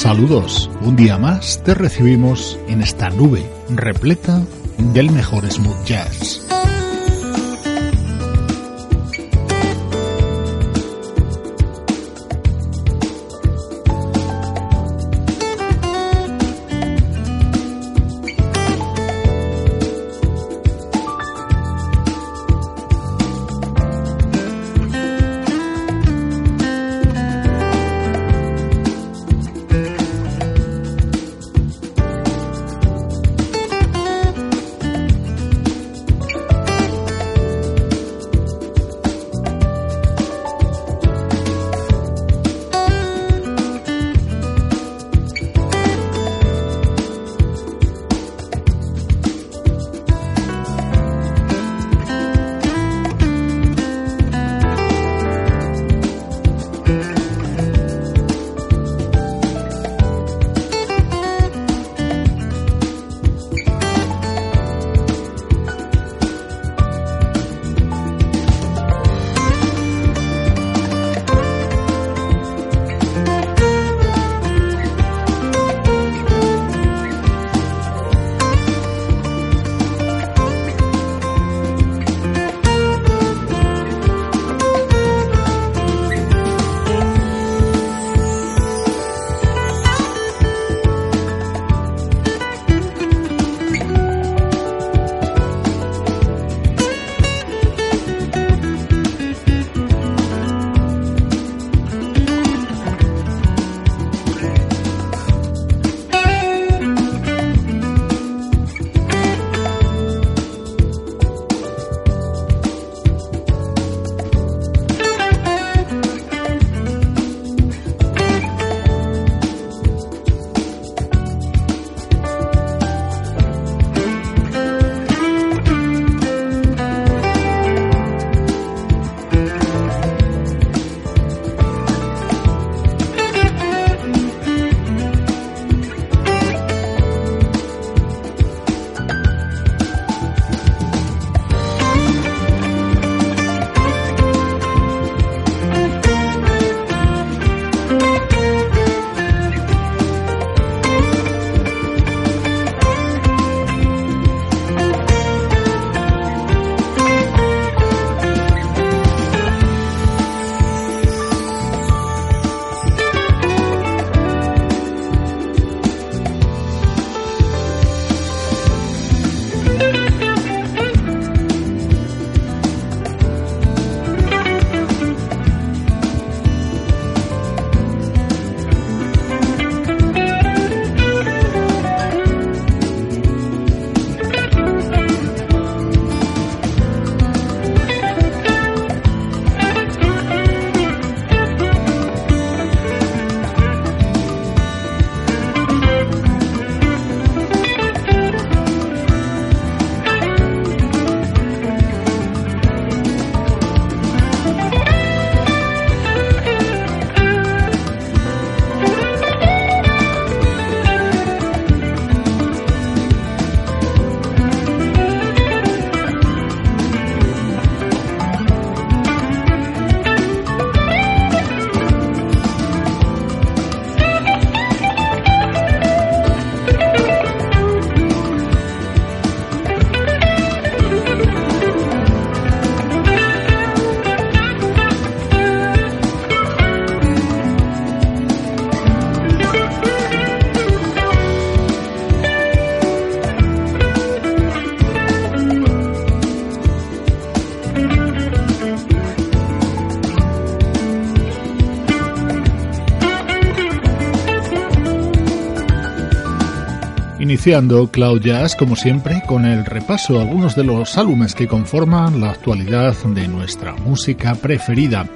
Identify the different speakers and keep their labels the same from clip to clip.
Speaker 1: Saludos, un día más te recibimos en esta nube repleta del mejor smooth jazz.
Speaker 2: Iniciando Cloud Jazz, como siempre, con el repaso de algunos de los álbumes que conforman la actualidad de nuestra música preferida.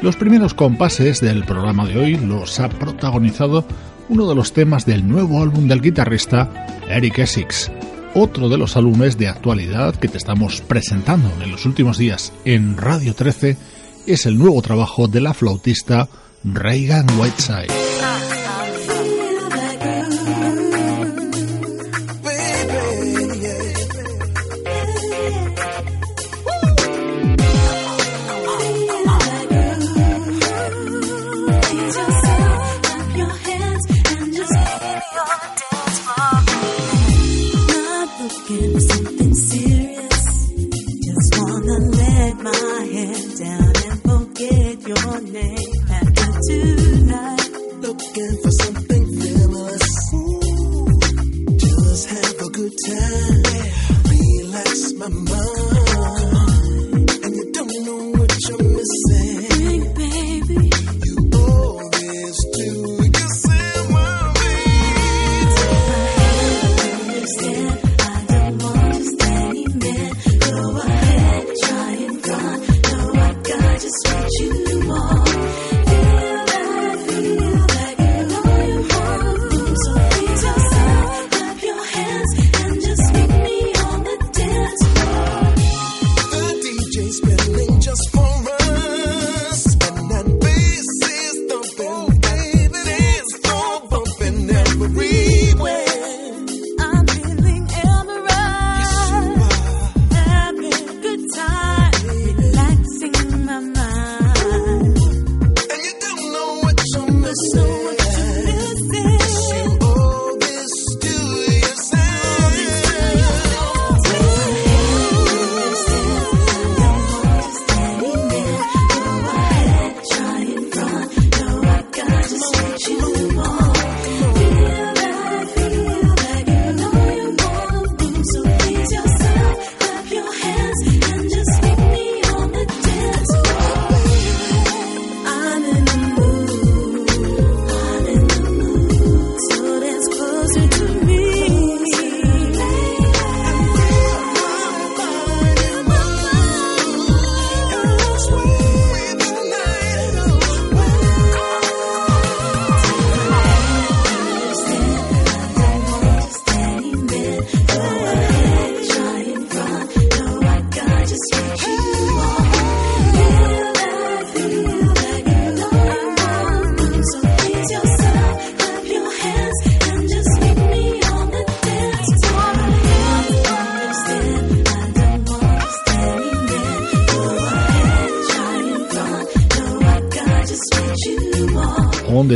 Speaker 2: Los primeros compases del programa de hoy los ha protagonizado uno de los temas del nuevo álbum del guitarrista Eric Essex, otro de los álbumes de actualidad que te estamos presentando en los últimos días en Radio 13 es el nuevo trabajo de la flautista Reagan Whiteside.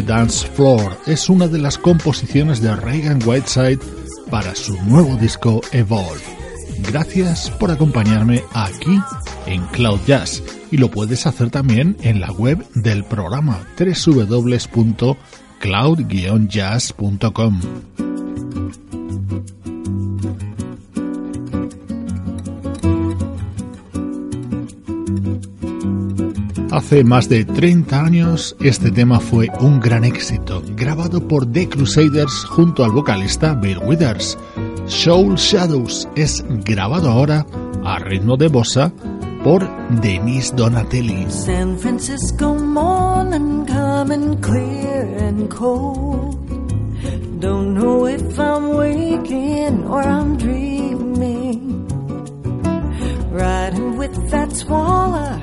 Speaker 2: Dance Floor es una de las composiciones de Reagan Whiteside para su nuevo disco Evolve. Gracias por acompañarme aquí en Cloud Jazz y lo puedes hacer también en la web del programa www.cloud-jazz.com. Hace más de 30 años este tema fue un gran éxito, grabado por The Crusaders junto al vocalista Bill Withers. Soul Shadows es grabado ahora a ritmo de bossa por Denise Donatelli. San Francisco morning coming clear and cold. Don't know if I'm waking or I'm dreaming. Riding with that swallow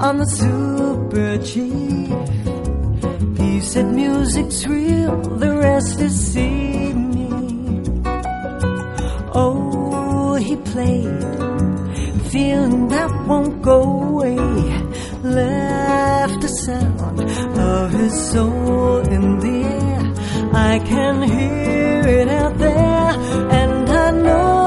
Speaker 2: on the super chief. He said music's real, the rest is see me. Oh, he played, feeling that won't go away. Left a sound of his soul in the air. I can hear it out there, and I know.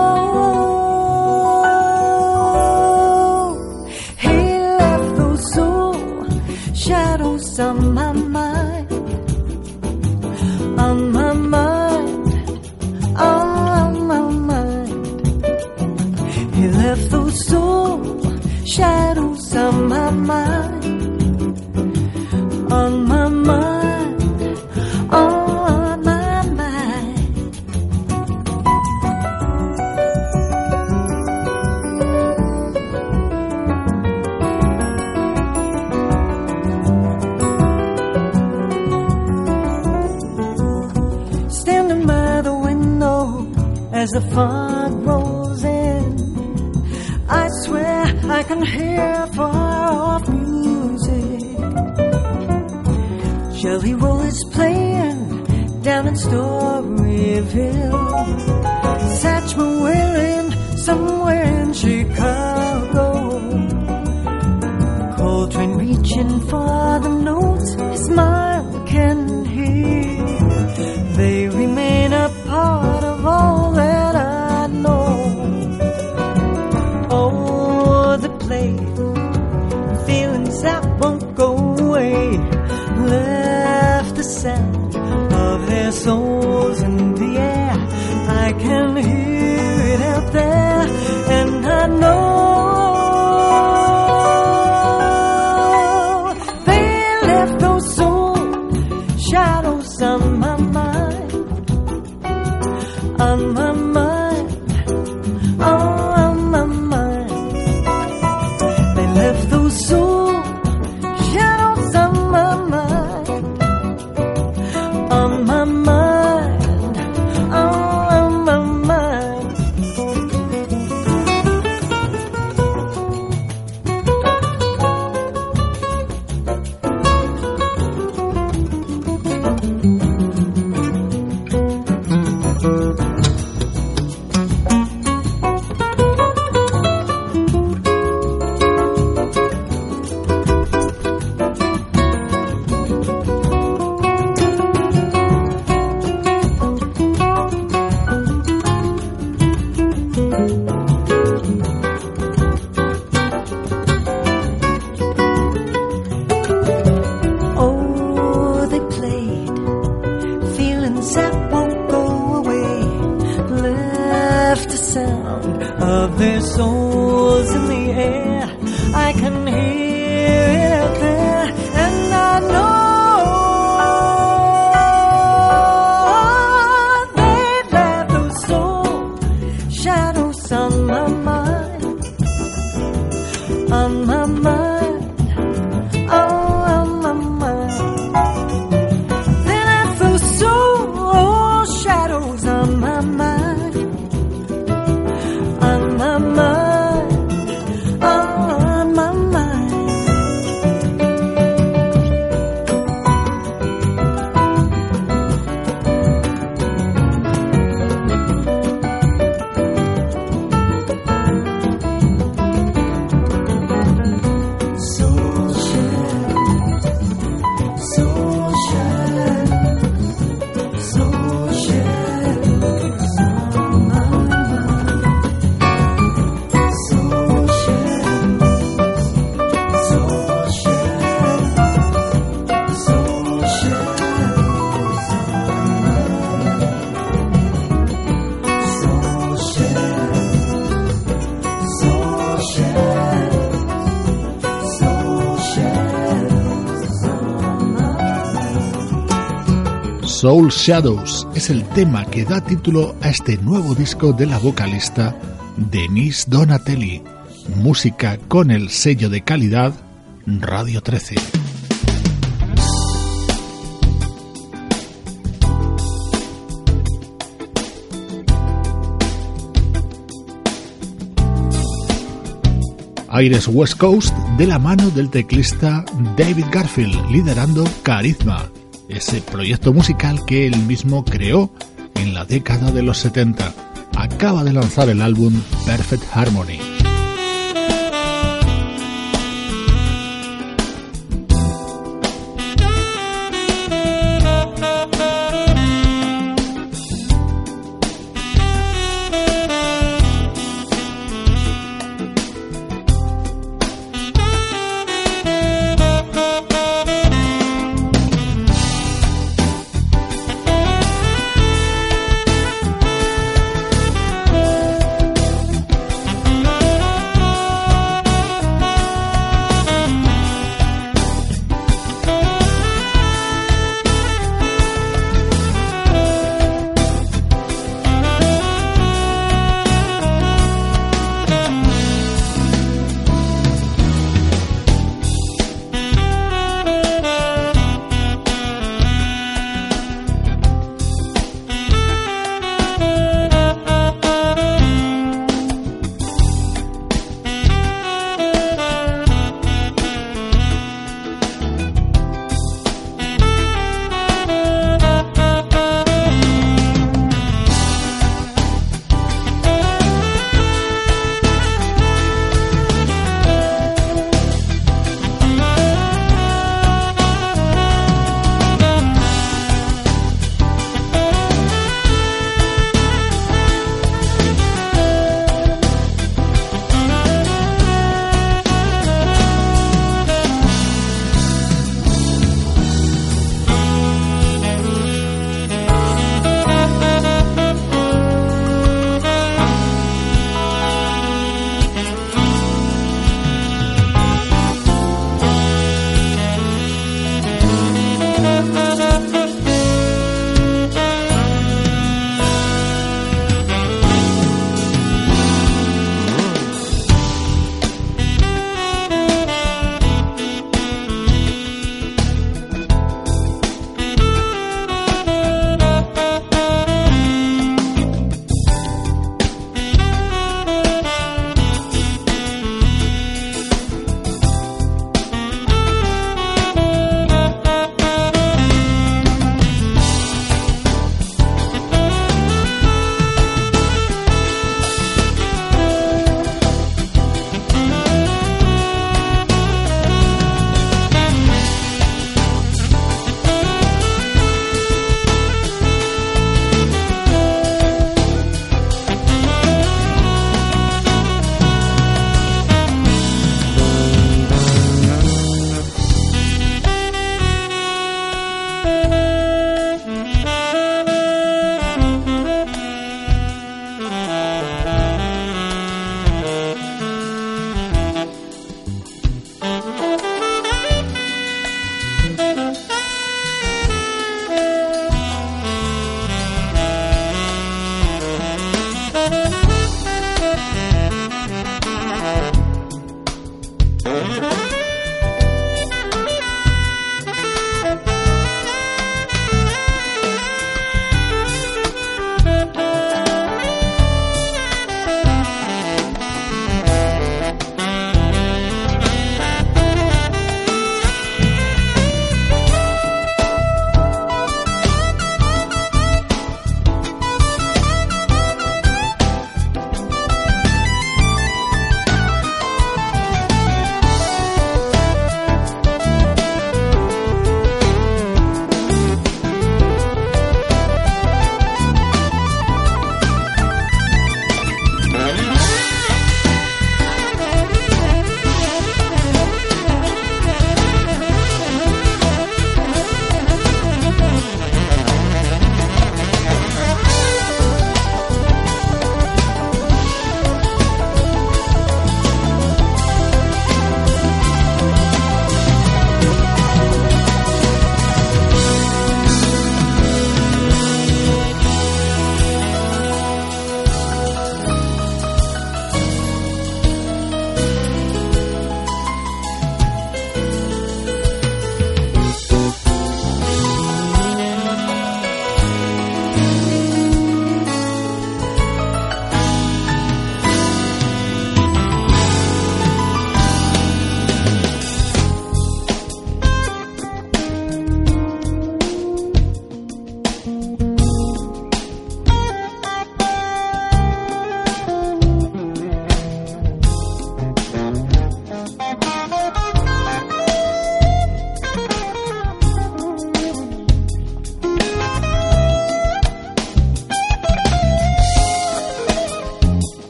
Speaker 2: On my mind, on my mind, on my mind. He left those soul shadows on my mind, on my mind.
Speaker 3: The fog rolls in, I swear I can hear far off music. Jelly Roll is playing down in Storyville. Satchmo wailing somewhere in Chicago. Coltrane reaching for the notes Mama. Soul Shadows
Speaker 1: es el tema que da título a este nuevo disco de la vocalista Denise Donatelli. Música con el sello de calidad Radio 13. Aires West Coast de la mano del teclista David Garfield, liderando Carisma, ese proyecto musical que él mismo creó en la década de los 70. Acaba de lanzar el álbum Perfect Harmony.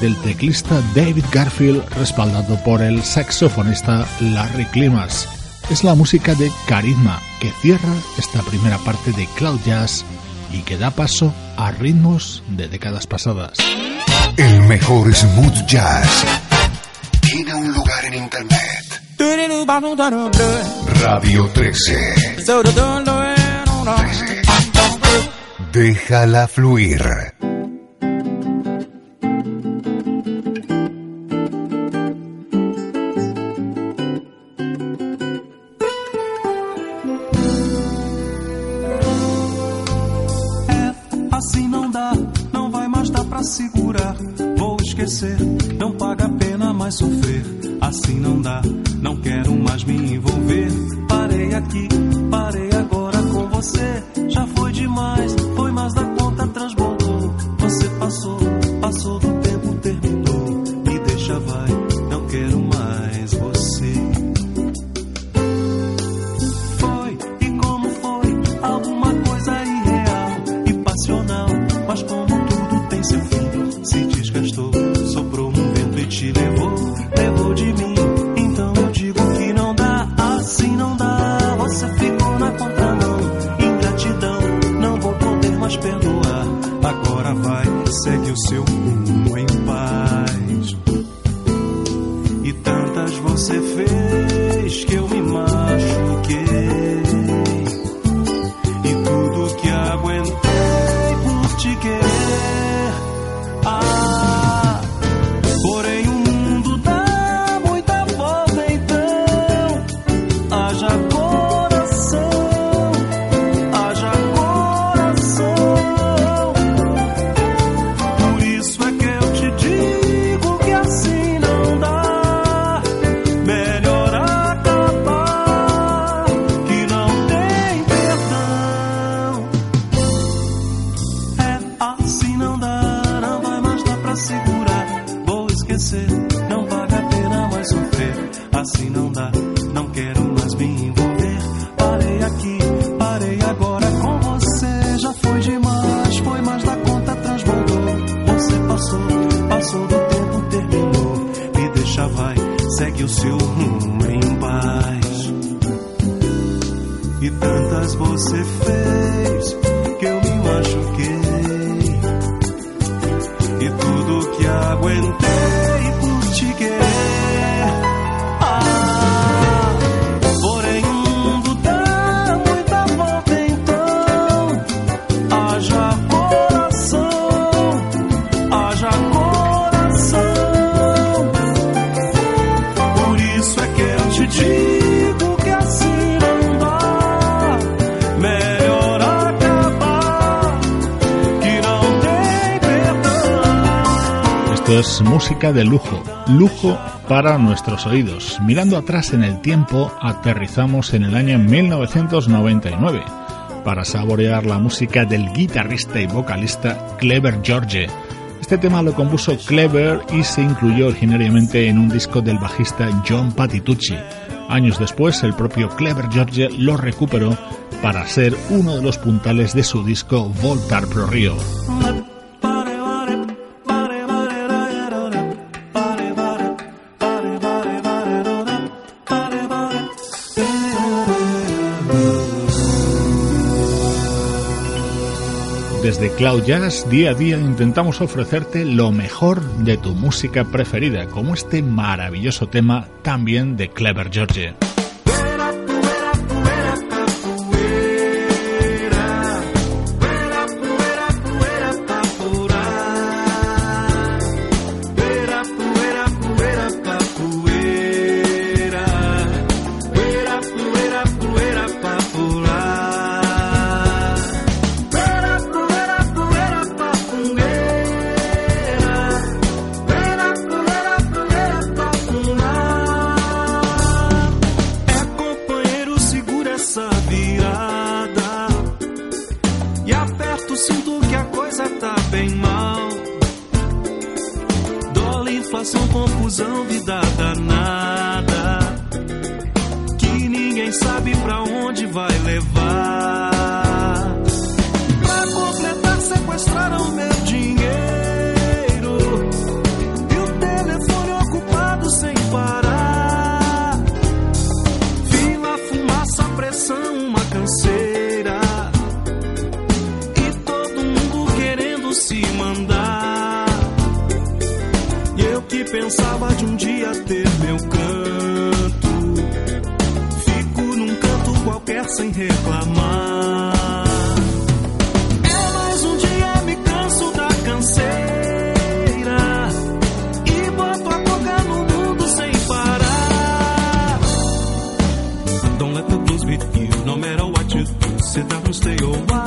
Speaker 1: Del teclista David Garfield respaldado por el saxofonista Larry Klimas. Es la música de Carisma que cierra esta primera parte de Cloud Jazz y que da paso a ritmos de décadas pasadas.
Speaker 4: El mejor smooth jazz tiene un lugar en internet. Radio 13. 13. Déjala fluir.
Speaker 1: de
Speaker 5: lujo, lujo para nuestros oídos. Mirando atrás en el tiempo, aterrizamos en el año 1999 para saborear la música del guitarrista y vocalista Clever George. Este tema lo compuso Clever y se incluyó originariamente en un disco del bajista John Patitucci. Años después, el propio Clever George lo recuperó para ser uno de los puntales de su disco Voltar Pro Rio. Desde Cloud Jazz, día a día intentamos ofrecerte lo mejor de tu música preferida, como este maravilloso tema también de Clever George.
Speaker 1: Stay
Speaker 5: or why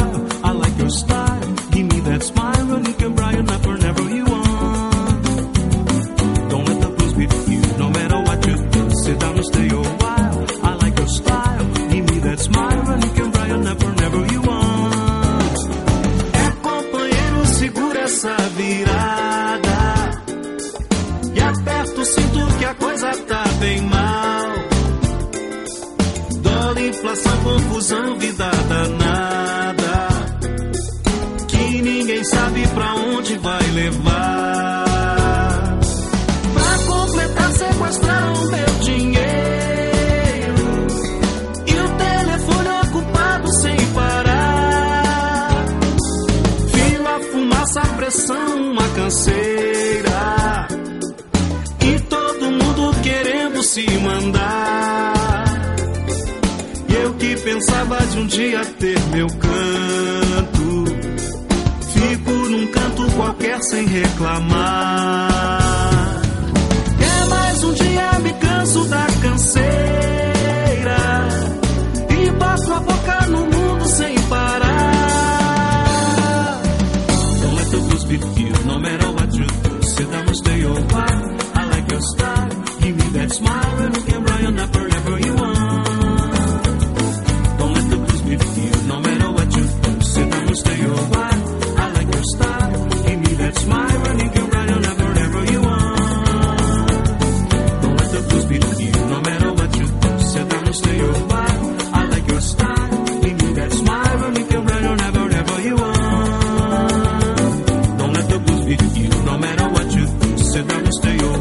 Speaker 5: stay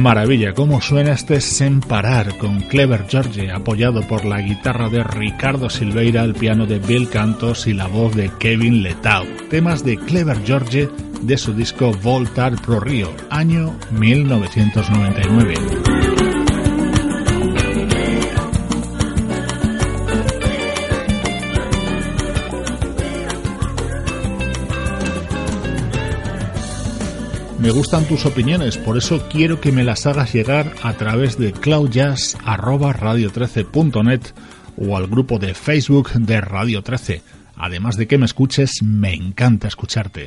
Speaker 1: maravilla cómo suena este semparar con Clever George, apoyado por la guitarra de Ricardo Silveira, el piano de Bill Cantos y la voz de Kevin Letau. Temas de Clever George de su disco Voltar Pro Rio, año 1999. Me gustan tus opiniones, por eso quiero que me las hagas llegar a través de cloudjazz@radio13.net o al grupo de Facebook de Radio 13. Además de que me escuches, me encanta escucharte.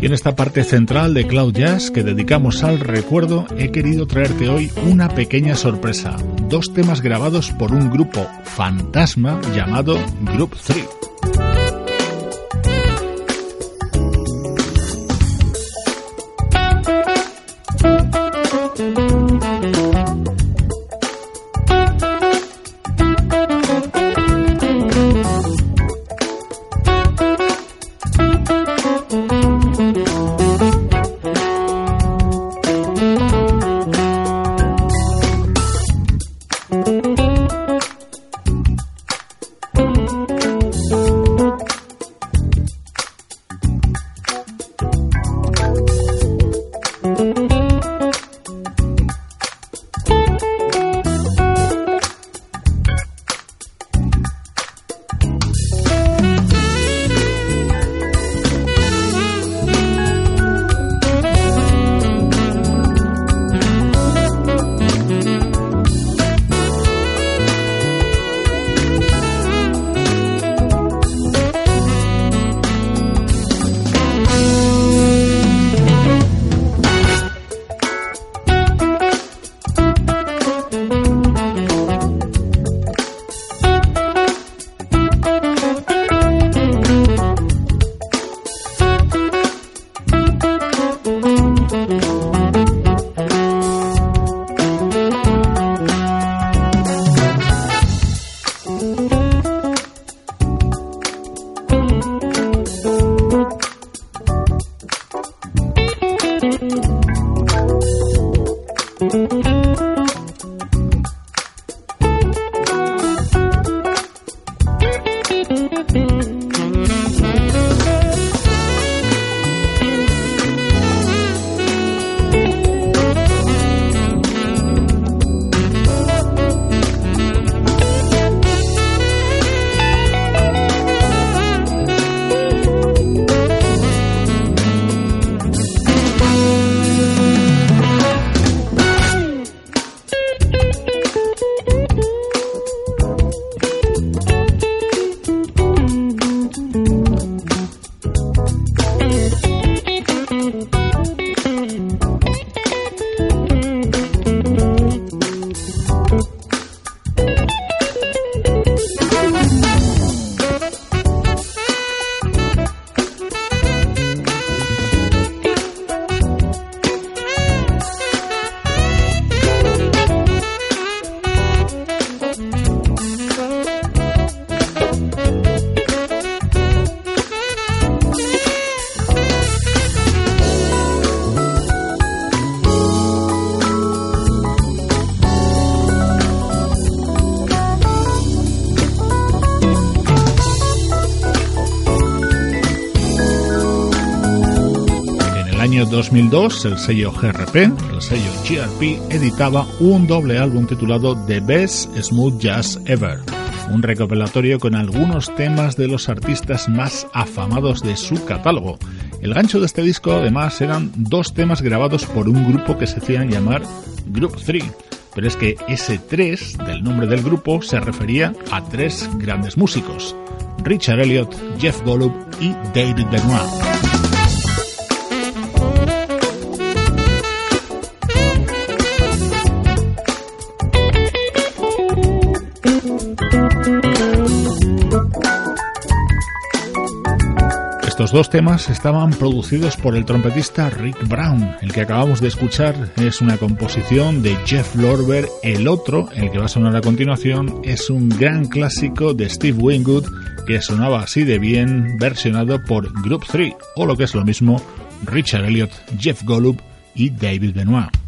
Speaker 1: Y en esta parte central de Cloud Jazz que dedicamos al recuerdo, he querido traerte hoy una pequeña sorpresa. Dos temas grabados por un grupo fantasma llamado Group 3. 2002, el sello GRP, el sello GRP, editaba un doble álbum titulado The Best Smooth Jazz Ever, un recopilatorio con algunos temas de los artistas más afamados de su catálogo. El gancho de este disco, además, eran dos temas grabados por un grupo que se hacían llamar Group 3 pero es que ese 3 del nombre del grupo se refería a tres grandes músicos, Richard Elliot, Jeff Golub y David Benoit. Estos dos temas estaban producidos por el trompetista Rick Brown. El que acabamos de escuchar es una composición de Jeff Lorber. El otro, el que va a sonar a continuación, es un gran clásico de Steve Wingood que sonaba así de bien versionado por Group 3 o lo que es lo mismo Richard Elliot, Jeff Golub y David Benoit.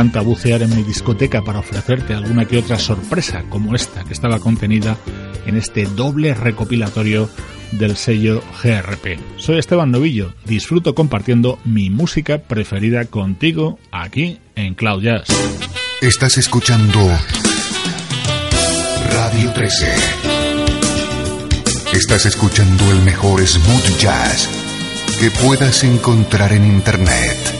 Speaker 1: Encanta bucear en mi discoteca para ofrecerte alguna que otra sorpresa como esta que estaba contenida en este doble recopilatorio del sello GRP. Soy Esteban Novillo, disfruto compartiendo mi música preferida contigo aquí en Cloud Jazz.
Speaker 4: Estás escuchando Radio 13. Estás escuchando el mejor smooth jazz que puedas encontrar en Internet.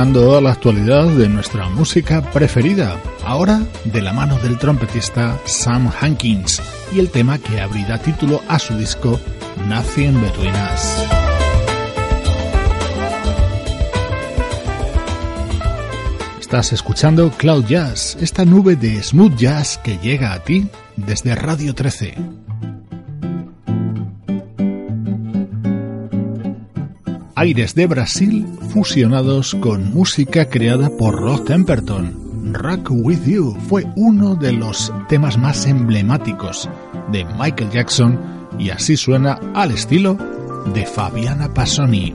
Speaker 2: A la actualidad de nuestra música preferida, ahora de la mano del trompetista Sam Hankins y el tema que abrirá título a su disco Nothing Between Us. Estás escuchando Cloud Jazz, esta nube de smooth jazz que llega a ti desde Radio 13. Aires de Brasil fusionados con música creada por Rod Temperton. Rock With You fue uno de los temas más emblemáticos de Michael Jackson y así suena al estilo de Fabiana Passoni.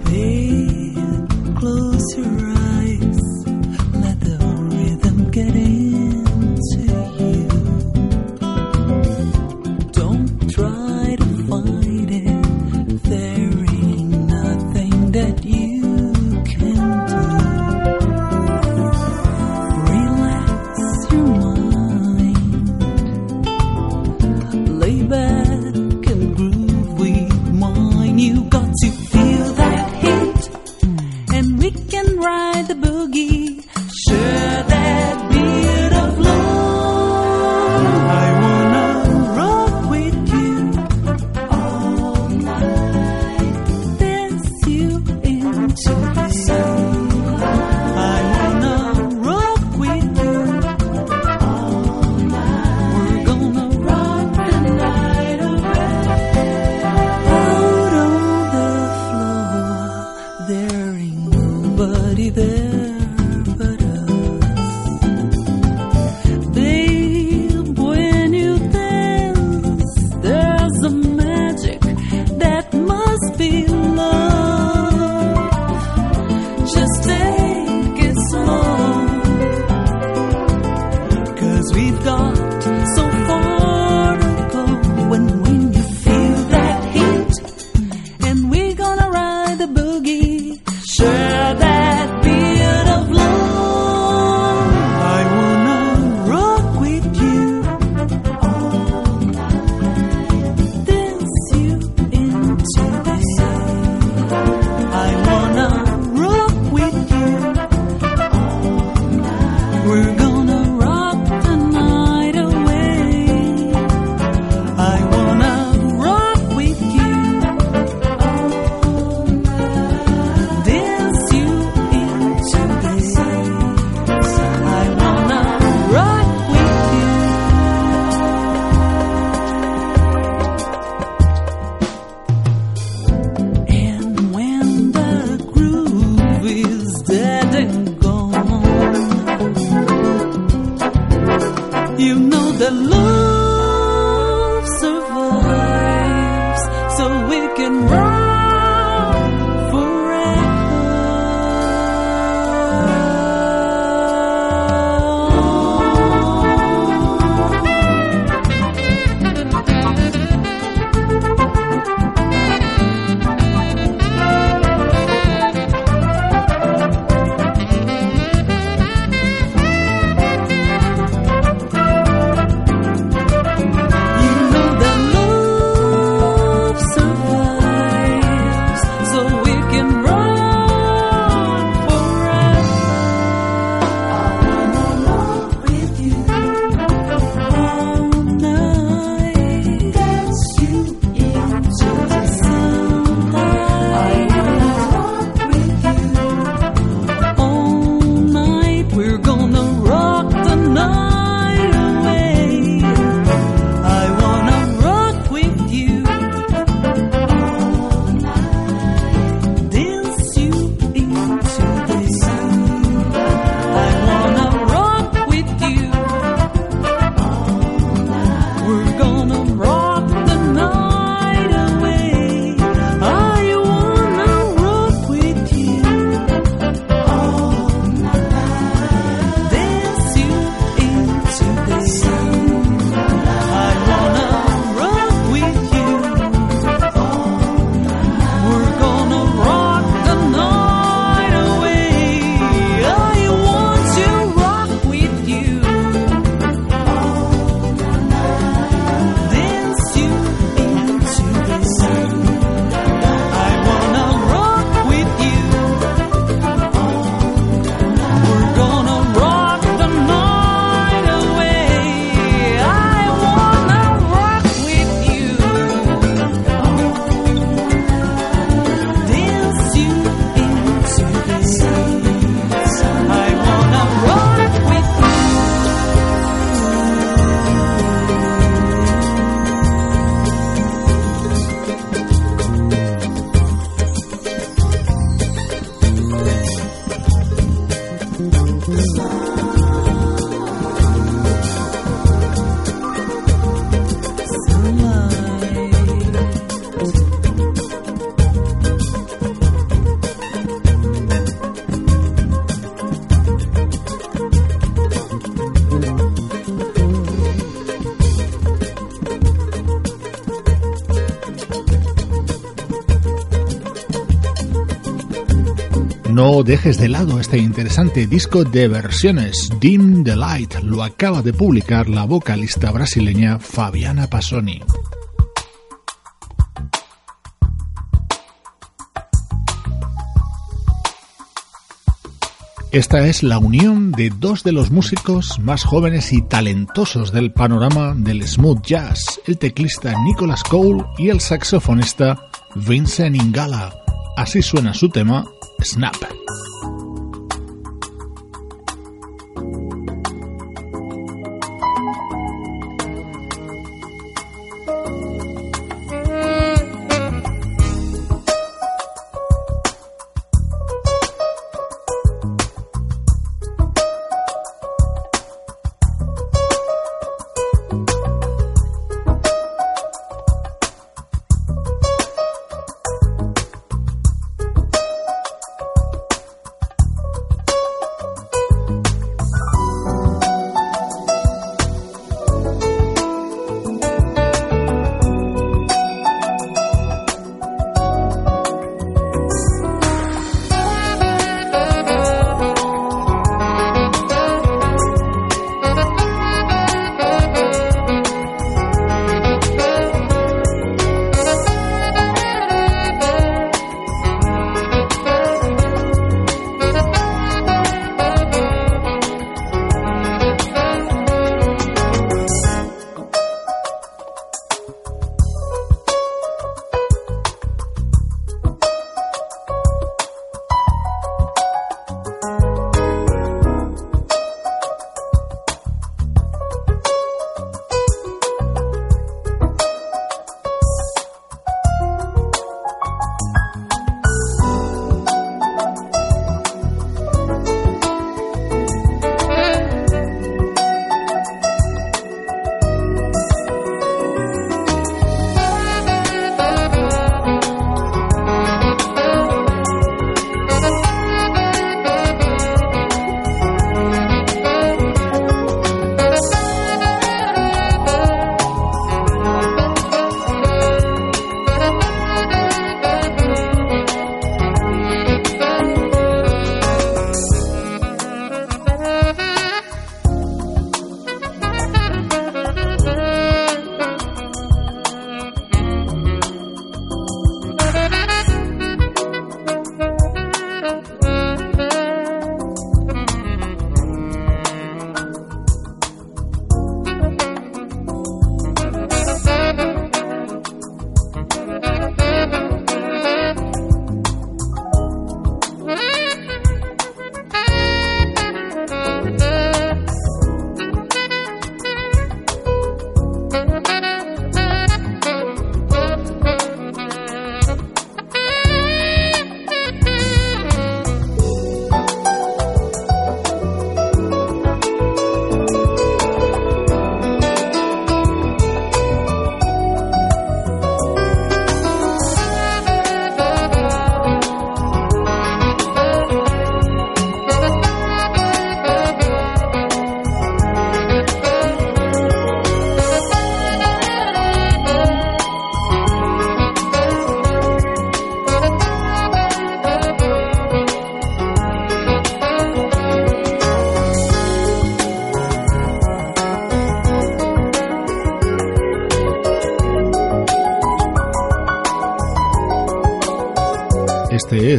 Speaker 1: Dejes de lado este interesante disco de versiones. Dim the Light lo acaba de publicar la vocalista brasileña Fabiana Passoni. Esta es la unión de dos de los músicos más jóvenes y talentosos del panorama del smooth jazz, el teclista Nicholas Cole y el saxofonista Vincent Ingala. Así suena su tema Snap.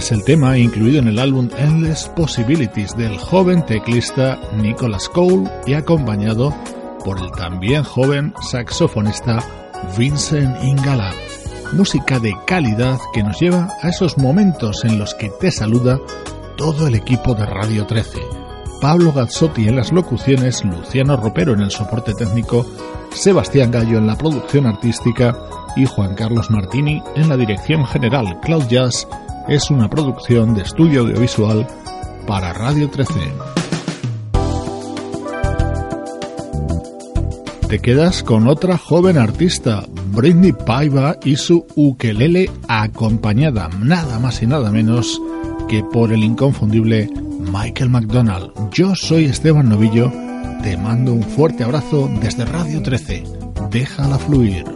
Speaker 1: Es el tema incluido en el álbum Endless Possibilities del joven teclista Nicholas Cole y acompañado por el también joven saxofonista Vincent Ingala. Música de calidad que nos lleva a esos momentos en los que te saluda todo el equipo de Radio 13. Pablo Gazzotti en las locuciones, Luciano Ropero en el soporte técnico, Sebastián Gallo en la producción artística y Juan Carlos Martini en la dirección general Cloud Jazz es una producción de estudio audiovisual para Radio 13. Te quedas con otra joven artista, Britney Paiva y su ukelele acompañada nada más y nada menos que por el inconfundible Michael McDonald. Yo soy Esteban Novillo, te mando un fuerte abrazo desde Radio 13. Déjala fluir.